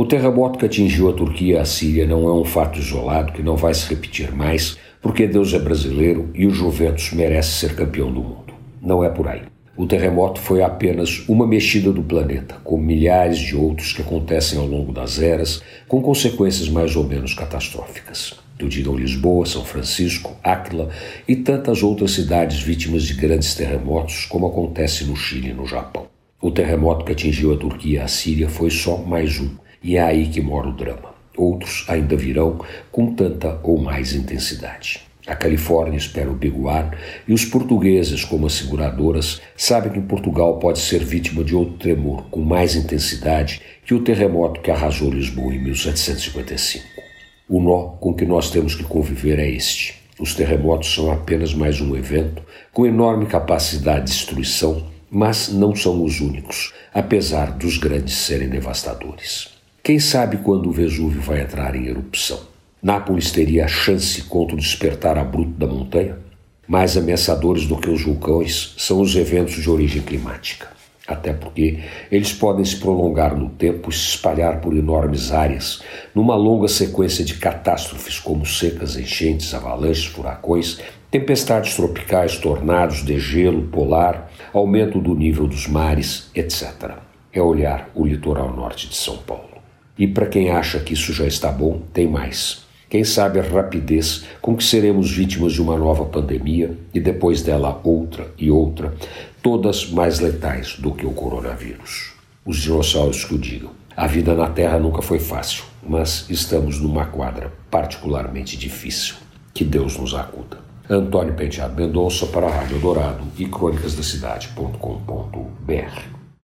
O terremoto que atingiu a Turquia e a Síria não é um fato isolado que não vai se repetir mais, porque Deus é brasileiro e o Juventus merece ser campeão do mundo. Não é por aí. O terremoto foi apenas uma mexida do planeta, como milhares de outros que acontecem ao longo das eras, com consequências mais ou menos catastróficas. Tu digam Lisboa, São Francisco, Áquila e tantas outras cidades vítimas de grandes terremotos, como acontece no Chile e no Japão. O terremoto que atingiu a Turquia e a Síria foi só mais um, e é aí que mora o drama. Outros ainda virão com tanta ou mais intensidade. A Califórnia espera o biguar e os portugueses, como as seguradoras, sabem que Portugal pode ser vítima de outro tremor com mais intensidade que o terremoto que arrasou Lisboa em 1755. O nó com que nós temos que conviver é este. Os terremotos são apenas mais um evento com enorme capacidade de destruição, mas não são os únicos, apesar dos grandes serem devastadores. Quem sabe quando o Vesúvio vai entrar em erupção? Nápoles teria chance contra o despertar abrupto da montanha? Mais ameaçadores do que os vulcões são os eventos de origem climática. Até porque eles podem se prolongar no tempo e se espalhar por enormes áreas, numa longa sequência de catástrofes como secas, enchentes, avalanches, furacões, tempestades tropicais, tornados, degelo polar, aumento do nível dos mares, etc. É olhar o litoral norte de São Paulo. E para quem acha que isso já está bom, tem mais quem sabe a rapidez com que seremos vítimas de uma nova pandemia e depois dela outra e outra, todas mais letais do que o coronavírus. Os dinossauros que o digam. A vida na Terra nunca foi fácil, mas estamos numa quadra particularmente difícil. Que Deus nos acuda. Antônio Penteado Mendonça para a Rádio Dourado e crônicasdacidade.com.br